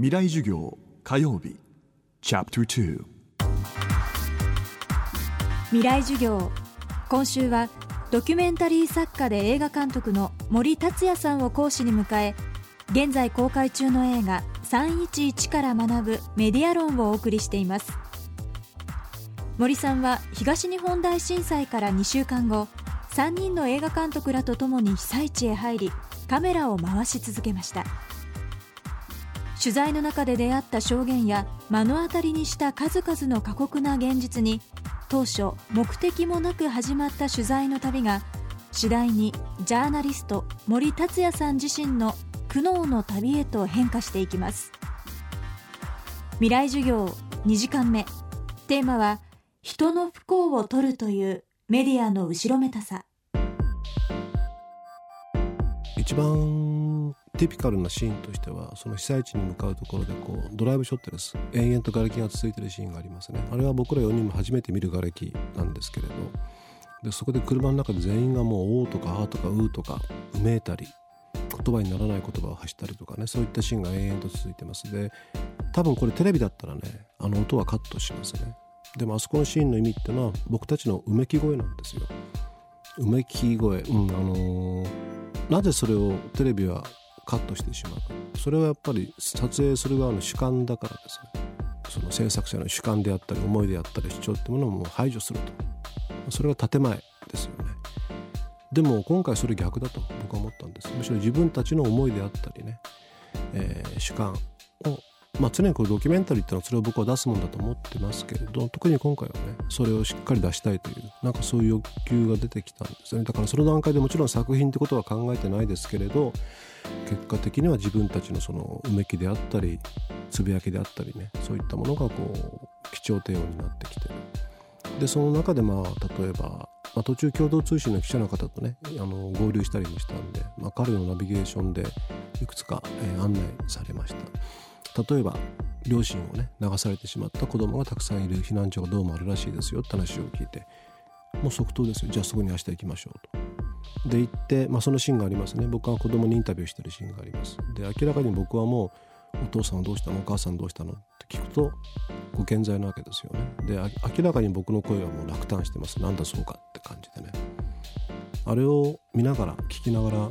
未来授業火曜日チャプター未来授業今週はドキュメンタリー作家で映画監督の森達也さんを講師に迎え現在公開中の映画311から学ぶメディア論をお送りしています。森さんは東日本大震災から2週間後3人の映画監督らとともに被災地へ入りカメラを回し続けました。取材の中で出会った証言や目の当たりにした数々の過酷な現実に当初目的もなく始まった取材の旅が次第にジャーナリスト森達也さん自身の苦悩の旅へと変化していきます。未来授業2時間目テーマは人の不幸を取るというメディアの後ろめたさ。一番ティピカルなシーンとしてはその被災地に向かうところでこうドライブショットです。延々と瓦礫が続いてるシーンがありますね。あれは僕ら4人も初めて見る瓦礫なんですけれど。でそこで車の中で全員がもう「お」とか「あ」とか「う」とかうめいたり言葉にならない言葉を発したりとかねそういったシーンが延々と続いてます。で多分これテレビだったらねあの音はカットしますね。でもあそこのシーンの意味ってのは僕たちのうめき声なんですよ。うめき声。うんあのーなぜそれをテレビはカットしてしまう。それはやっぱり撮影する側の主観だからですねその制作者の主観であったり思いであったり主張ってものをもう排除すると。それが建前ですよね。でも今回それ逆だと僕は思ったんです。むしろ自分たちの思いであったりね、えー主観。まあ、常にこうドキュメンタリーっていうのはそれを僕は出すもんだと思ってますけれど特に今回はねそれをしっかり出したいというなんかそういう欲求が出てきたんですよね。だからその段階でもちろん作品ってことは考えてないですけれど結果的には自分たちのそのうめきであったりつぶやきであったりねそういったものがこう貴重低音になってきてでその中でまあ例えば、まあ、途中共同通信の記者の方とねあの合流したりもしたんで、まあ、彼のナビゲーションでいくつか、えー案内されました。例えば両親をね流されてしまった子供がたくさんいる避難所がどうもあるらしいですよって話を聞いてもう即答ですよ。じゃあそこに明日行きましょうと。で行って、まあ、そのシーンがありますね。僕は子供にインタビューしてるシーンがあります。で明らかに僕はもうお父さんはどうしたの？お母さんどうしたの？って聞くとご健在なわけですよね。で明らかに僕の声はもう落胆してます。なんだそうかって感じでね。あれを見ながら聞きながら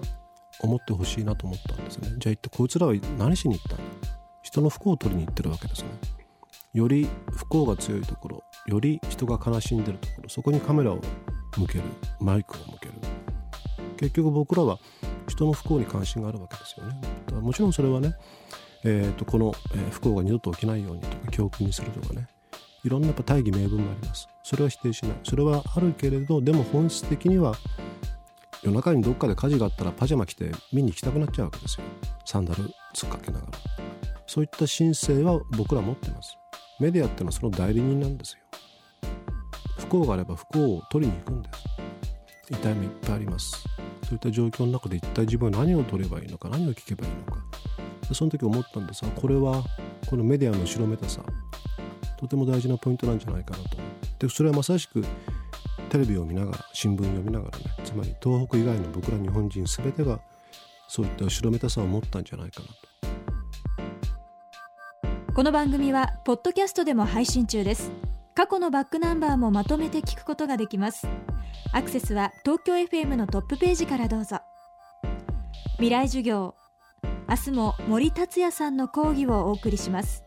思ってほしいなと思ったんですね。じゃあ一体こいつらは何しに行ったの？人の不幸を取りに行ってるわけですね。より不幸が強いところより人が悲しんでるところそこにカメラを向けるマイクを向ける。結局僕らは人の不幸に関心があるわけですよね。だからもちろんそれはね、えー、とこの、え不幸が二度と起きないようにとか教訓にするとかね。いろんなやっぱ大義名分もあります。それは否定しない。それはあるけれどでも本質的には夜中にどっかで火事があったらパジャマ着て見に行きたくなっちゃうわけですよ。サンダル突っかけながら。そういった神聖は僕ら持ってます。メディアってのはその代理人なんですよ。不幸があれば不幸を取りに行くんです。痛みいっぱいあります。そういった状況の中で一体自分は何を取ればいいのか何を聞けばいいのか。でその時思ったんですがこれはこのメディアの後ろめたさ。とても大事なポイントなんじゃないかなと。でそれはまさしくテレビを見ながら新聞読みながらね。つまり東北以外の僕ら日本人全てがそういった後ろめたさを持ったんじゃないかなと。この番組はポッドキャストでも配信中です。過去のバックナンバーもまとめて聞くことができます。アクセスは東京 FM のトップページからどうぞ。未来授業明日も森達也さんの講義をお送りします。